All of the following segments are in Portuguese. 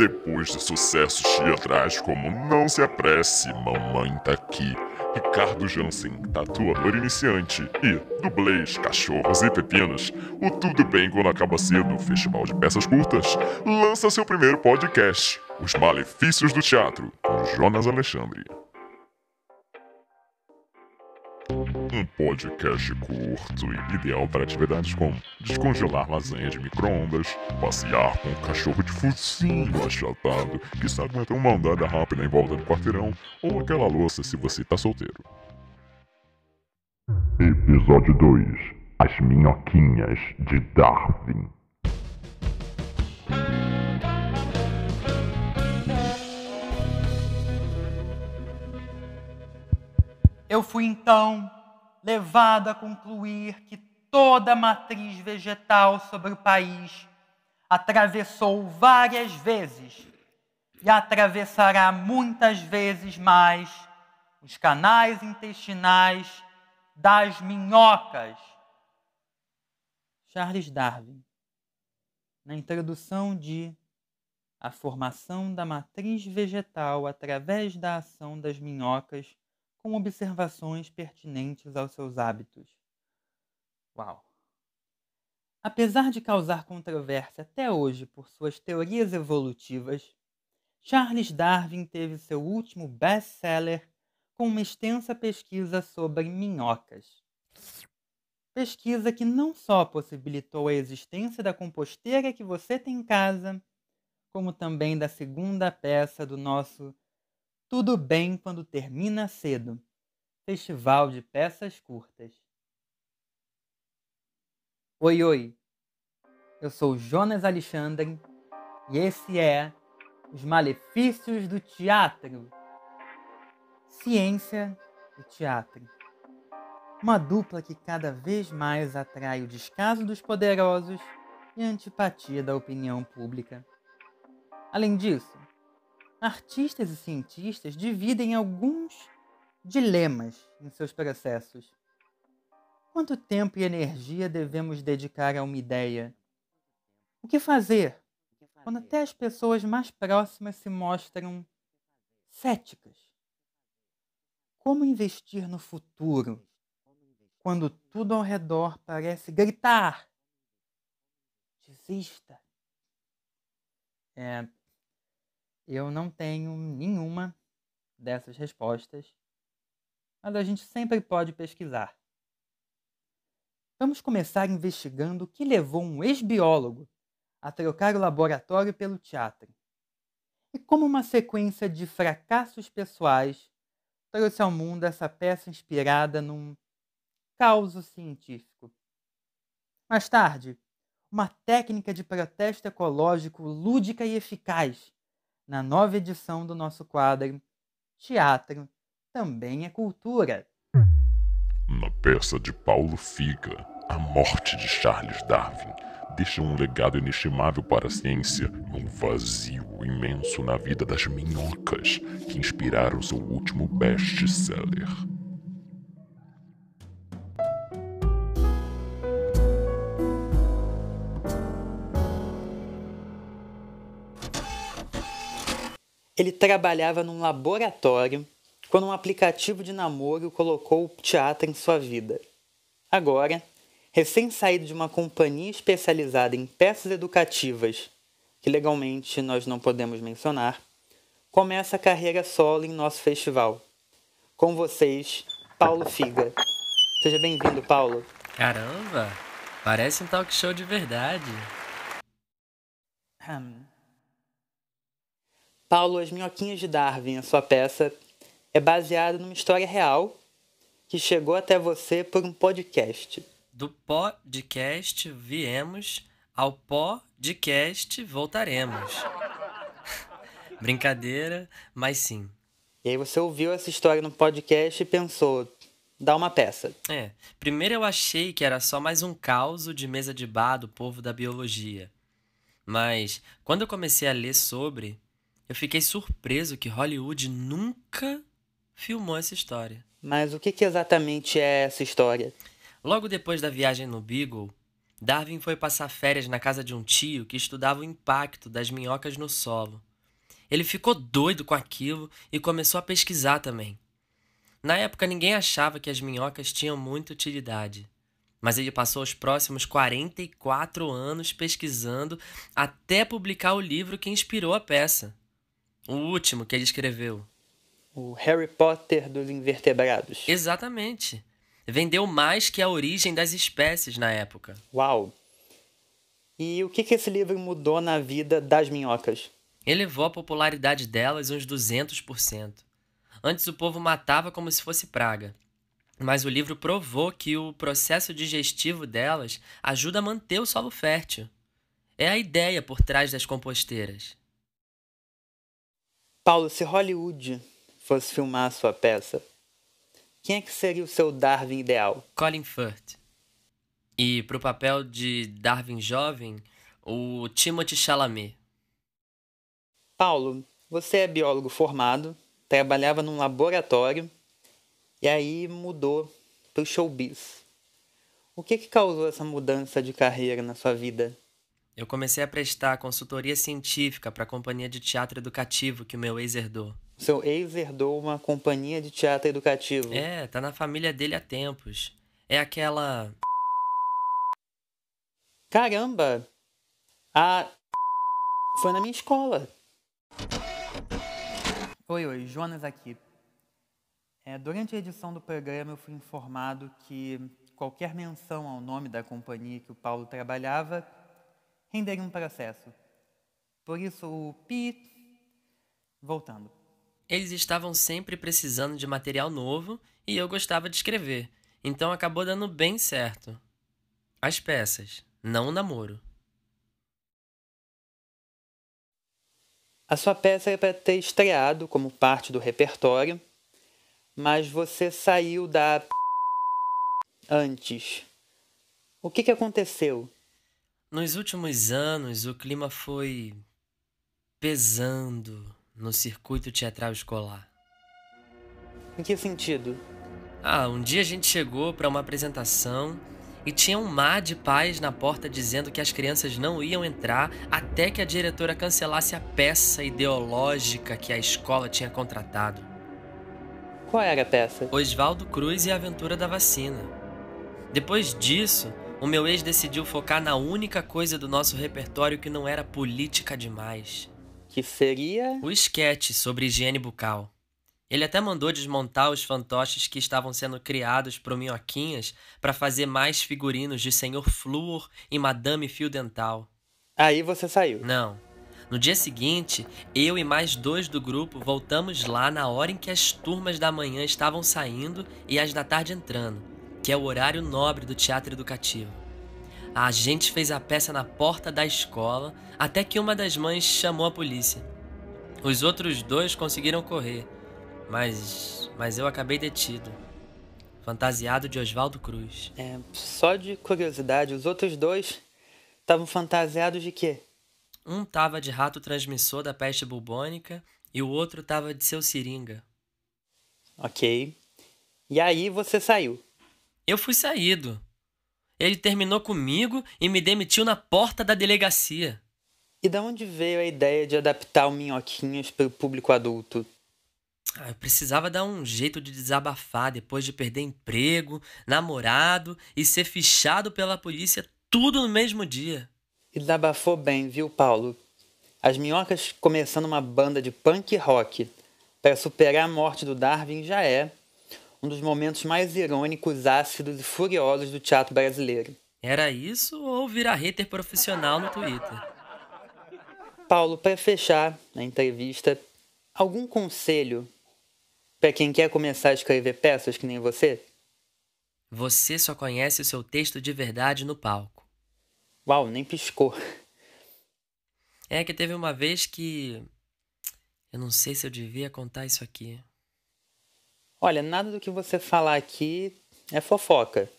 Depois de sucessos teatrais como Não Se Apresse, Mamãe Tá Aqui, Ricardo Jansen, tatuador iniciante, e dublês, cachorros e pepinos, o Tudo Bem Quando Acaba Cedo, Festival de Peças Curtas, lança seu primeiro podcast, Os Malefícios do Teatro, com Jonas Alexandre. Um podcast curto e ideal para atividades como descongelar lasanha de micro-ondas, passear com um cachorro de focinho achatado que sabe meter uma andada rápida em volta do quarteirão ou aquela louça se você tá solteiro. Episódio 2 As Minhoquinhas de Darwin Eu fui então levado a concluir que toda a matriz vegetal sobre o país atravessou várias vezes e atravessará muitas vezes mais os canais intestinais das minhocas. Charles Darwin, na introdução de A formação da matriz vegetal através da ação das minhocas com observações pertinentes aos seus hábitos. Uau! Apesar de causar controvérsia até hoje por suas teorias evolutivas, Charles Darwin teve seu último best-seller com uma extensa pesquisa sobre minhocas. Pesquisa que não só possibilitou a existência da composteira que você tem em casa, como também da segunda peça do nosso tudo bem quando termina cedo. Festival de peças curtas. Oi, oi. Eu sou Jonas Alexandre e esse é Os Malefícios do Teatro. Ciência e teatro. Uma dupla que cada vez mais atrai o descaso dos poderosos e a antipatia da opinião pública. Além disso, artistas e cientistas dividem alguns dilemas em seus processos. Quanto tempo e energia devemos dedicar a uma ideia? O que fazer quando até as pessoas mais próximas se mostram céticas? Como investir no futuro quando tudo ao redor parece gritar? Desista. É, eu não tenho nenhuma dessas respostas, mas a gente sempre pode pesquisar. Vamos começar investigando o que levou um ex-biólogo a trocar o laboratório pelo teatro. E como uma sequência de fracassos pessoais trouxe ao mundo essa peça inspirada num caos científico. Mais tarde, uma técnica de protesto ecológico lúdica e eficaz na nova edição do nosso quadro Teatro também é cultura. Na peça de Paulo Figa, A Morte de Charles Darwin deixa um legado inestimável para a ciência e um vazio imenso na vida das minhocas que inspiraram seu último best-seller. Ele trabalhava num laboratório quando um aplicativo de namoro colocou o teatro em sua vida. Agora, recém-saído de uma companhia especializada em peças educativas, que legalmente nós não podemos mencionar, começa a carreira solo em nosso festival. Com vocês, Paulo Figa. Seja bem-vindo, Paulo. Caramba, parece um talk show de verdade. Hum. Paulo, As Minhoquinhas de Darwin, a sua peça, é baseada numa história real que chegou até você por um podcast. Do podcast viemos, ao podcast voltaremos. Brincadeira, mas sim. E aí você ouviu essa história no podcast e pensou, dá uma peça. É. Primeiro eu achei que era só mais um caos de mesa de bar do povo da biologia. Mas quando eu comecei a ler sobre, eu fiquei surpreso que Hollywood nunca filmou essa história. Mas o que, que exatamente é essa história? Logo depois da viagem no Beagle, Darwin foi passar férias na casa de um tio que estudava o impacto das minhocas no solo. Ele ficou doido com aquilo e começou a pesquisar também. Na época, ninguém achava que as minhocas tinham muita utilidade. Mas ele passou os próximos 44 anos pesquisando até publicar o livro que inspirou a peça. O último que ele escreveu. O Harry Potter dos Invertebrados. Exatamente. Vendeu mais que a origem das espécies na época. Uau! E o que, que esse livro mudou na vida das minhocas? Elevou a popularidade delas uns 200%. Antes o povo matava como se fosse praga. Mas o livro provou que o processo digestivo delas ajuda a manter o solo fértil. É a ideia por trás das composteiras. Paulo, se Hollywood fosse filmar a sua peça, quem é que seria o seu Darwin ideal? Colin Firth. E para o papel de Darwin jovem, o Timothy Chalamet. Paulo, você é biólogo formado, trabalhava num laboratório e aí mudou para o showbiz. O que, que causou essa mudança de carreira na sua vida? Eu comecei a prestar consultoria científica para a companhia de teatro educativo que o meu ex herdou. Seu ex herdou uma companhia de teatro educativo? É, tá na família dele há tempos. É aquela Caramba! A. Foi na minha escola. Oi, oi, Jonas aqui. É, durante a edição do programa, eu fui informado que qualquer menção ao nome da companhia que o Paulo trabalhava renderia um processo. Por isso, o pi. Voltando. Eles estavam sempre precisando de material novo e eu gostava de escrever, então acabou dando bem certo. As peças não o namoro. A sua peça era para ter estreado como parte do repertório, mas você saiu da antes. O que, que aconteceu? Nos últimos anos, o clima foi pesando no circuito teatral escolar. Em que sentido? Ah, um dia a gente chegou para uma apresentação e tinha um mar de pais na porta dizendo que as crianças não iam entrar até que a diretora cancelasse a peça ideológica que a escola tinha contratado. Qual era a peça? Oswaldo Cruz e a Aventura da Vacina. Depois disso, o meu ex decidiu focar na única coisa do nosso repertório que não era política demais. Que seria? O esquete sobre higiene bucal. Ele até mandou desmontar os fantoches que estavam sendo criados pro Minhoquinhas para fazer mais figurinos de Senhor Flúor e Madame Fio Dental. Aí você saiu? Não. No dia seguinte, eu e mais dois do grupo voltamos lá na hora em que as turmas da manhã estavam saindo e as da tarde entrando, que é o horário nobre do teatro educativo. A gente fez a peça na porta da escola até que uma das mães chamou a polícia. Os outros dois conseguiram correr mas, mas eu acabei detido. Fantasiado de Oswaldo Cruz. É, só de curiosidade, os outros dois estavam fantasiados de quê? Um tava de rato transmissor da peste bubônica e o outro tava de seu seringa. Ok. E aí você saiu? Eu fui saído. Ele terminou comigo e me demitiu na porta da delegacia. E da onde veio a ideia de adaptar o Minhoquinhas para o público adulto? Ah, eu precisava dar um jeito de desabafar depois de perder emprego, namorado e ser fichado pela polícia tudo no mesmo dia. E desabafou bem, viu, Paulo? As minhocas começando uma banda de punk rock para superar a morte do Darwin já é um dos momentos mais irônicos, ácidos e furiosos do teatro brasileiro. Era isso ou virar hater profissional no Twitter? Paulo, para fechar a entrevista, algum conselho para quem quer começar a escrever peças que nem você? Você só conhece o seu texto de verdade no palco. Uau, nem piscou. É que teve uma vez que. Eu não sei se eu devia contar isso aqui. Olha, nada do que você falar aqui é fofoca.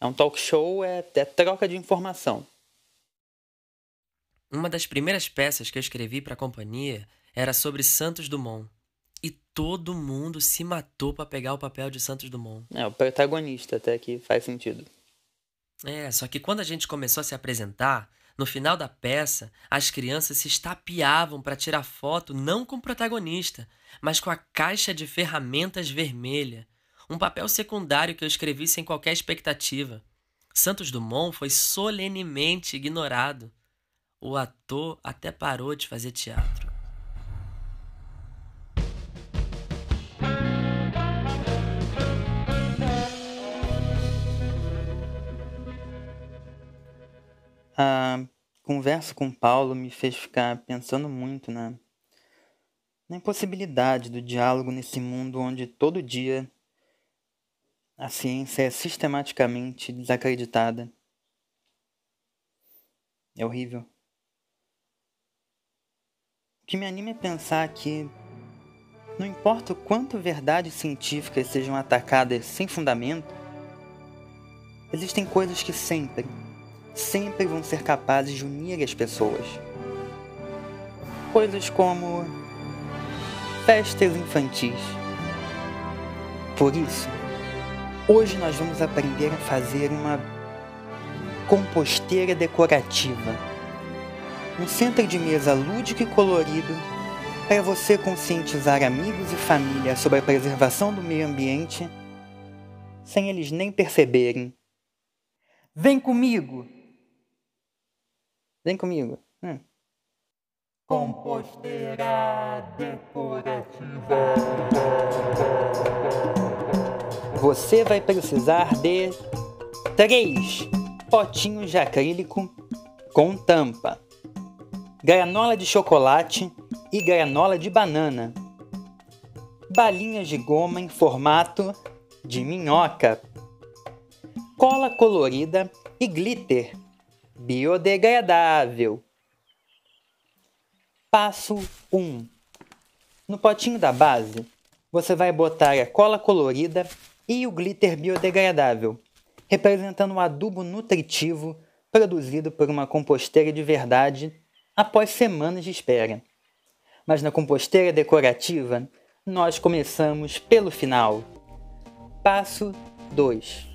É um talk show, é, é troca de informação. Uma das primeiras peças que eu escrevi para a companhia era sobre Santos Dumont. E todo mundo se matou para pegar o papel de Santos Dumont. É, o protagonista, até que faz sentido. É, só que quando a gente começou a se apresentar, No final da peça, as crianças se estapeavam para tirar foto não com o protagonista, mas com a caixa de ferramentas vermelha, um papel secundário que eu escrevi sem qualquer expectativa. Santos Dumont foi solenemente ignorado. O ator até parou de fazer teatro. A conversa com Paulo me fez ficar pensando muito na, na impossibilidade do diálogo nesse mundo onde todo dia a ciência é sistematicamente desacreditada. É horrível. O que me anima é pensar que não importa o quanto verdades científicas sejam atacadas sem fundamento, existem coisas que sempre, sempre vão ser capazes de unir as pessoas. Coisas como festas infantis. Por isso, hoje nós vamos aprender a fazer uma composteira decorativa. Um centro de mesa lúdico e colorido para você conscientizar amigos e família sobre a preservação do meio ambiente sem eles nem perceberem. Vem comigo! Vem comigo. Hum. Composteira decorativa. Você vai precisar de três potinhos de acrílico com tampa, granola de chocolate e granola de banana, balinhas de goma em formato de minhoca, cola colorida e glitter biodegradável. Passo 1. No potinho da base, você vai botar a cola colorida e o glitter biodegradável, representando o adubo nutritivo produzido por uma composteira de verdade após semanas de espera. Mas na composteira decorativa, nós começamos pelo final. Passo 2.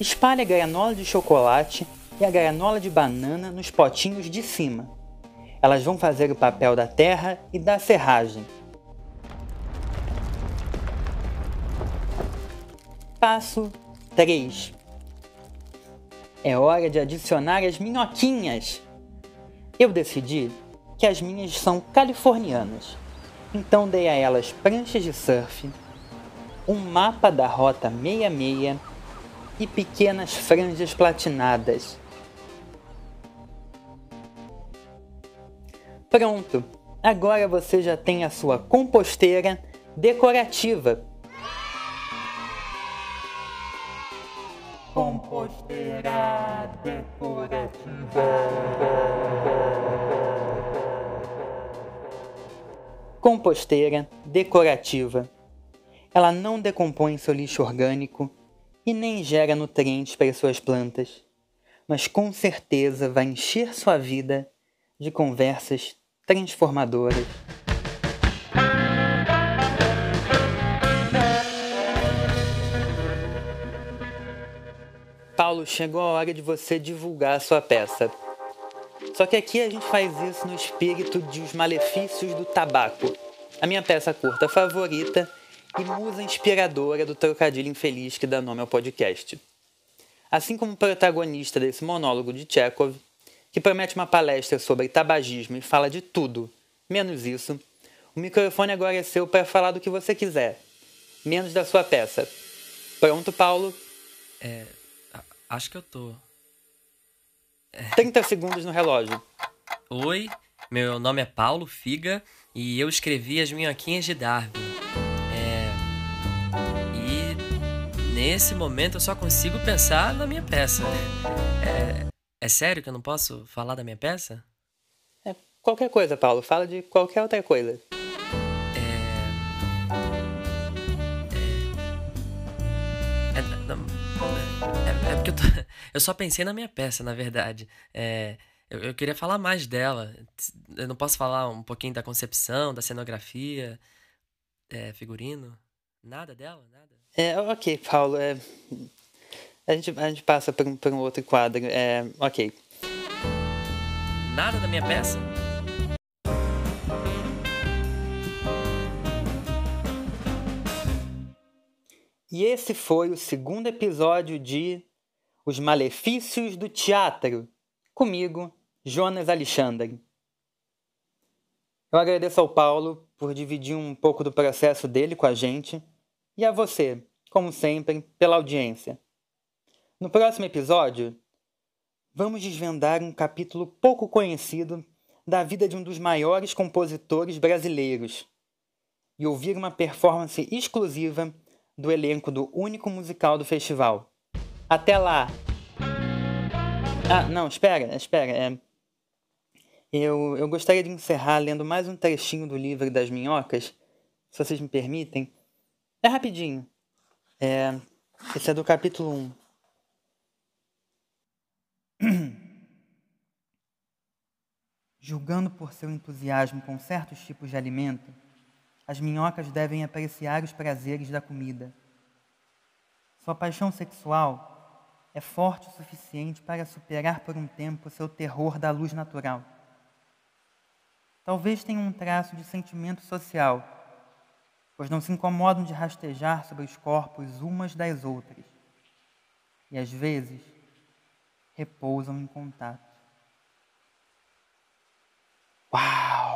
Espalhe granola de chocolate e a granola de banana nos potinhos de cima. Elas vão fazer o papel da terra e da serragem. Passo 3. É hora de adicionar as minhoquinhas. Eu decidi que as minhas são californianas, então dei a elas pranchas de surf, um mapa da rota 66 e pequenas franjas platinadas Pronto! Agora você já tem a sua composteira decorativa. Composteira decorativa. Composteira decorativa. Ela não decompõe seu lixo orgânico e nem gera nutrientes para suas plantas, mas com certeza vai encher sua vida de conversas transformadoras. Paulo, chegou a hora de você divulgar a sua peça. Só que aqui a gente faz isso no espírito de Os Malefícios do Tabaco, a minha peça curta favorita e musa inspiradora do trocadilho infeliz que dá nome ao podcast. Assim como protagonista desse monólogo de Chekhov, que promete uma palestra sobre tabagismo e fala de tudo, menos isso, o microfone agora é seu para falar do que você quiser, menos da sua peça. Pronto, Paulo? É. Acho que eu tô. É... 30 segundos no relógio. Oi, meu nome é Paulo Figa e eu escrevi As Minhoquinhas de Darwin. É. E. Nesse momento eu só consigo pensar na minha peça. É. É sério que eu não posso falar da minha peça? É qualquer coisa, Paulo. Fala de qualquer outra coisa. É. É. É, é, é porque eu, tô... eu só pensei na minha peça, na verdade. É. Eu, eu, queria falar mais dela. Eu não posso falar um pouquinho da concepção, da cenografia, é, figurino? Nada dela? Nada? É, ok, Paulo. É, a gente, a gente passa por um, um outro quadro. É, ok. Nada da minha peça? E esse foi o segundo episódio de Os Malefícios do Teatro, comigo, Jonas Alexandre. Eu agradeço ao Paulo por dividir um pouco do processo dele com a gente e a você, como sempre, pela audiência. No próximo episódio, vamos desvendar um capítulo pouco conhecido da vida de um dos maiores compositores brasileiros e ouvir uma performance exclusiva do elenco do único musical do festival. Até lá! Ah, não, espera, espera. É... Eu, eu gostaria de encerrar lendo mais um trechinho do livro das minhocas, se vocês me permitem. É rapidinho. É, esse é do capítulo 1. Julgando por seu entusiasmo com certos tipos de alimento, as minhocas devem apreciar os prazeres da comida. Sua paixão sexual é forte o suficiente para superar por um tempo seu terror da luz natural. Talvez tenham um traço de sentimento social, pois não se incomodam de rastejar sobre os corpos umas das outras, e às vezes repousam em contato. Uau!